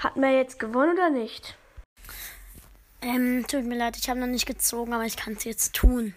Hat man jetzt gewonnen oder nicht? Ähm, tut mir leid, ich habe noch nicht gezogen, aber ich kann es jetzt tun.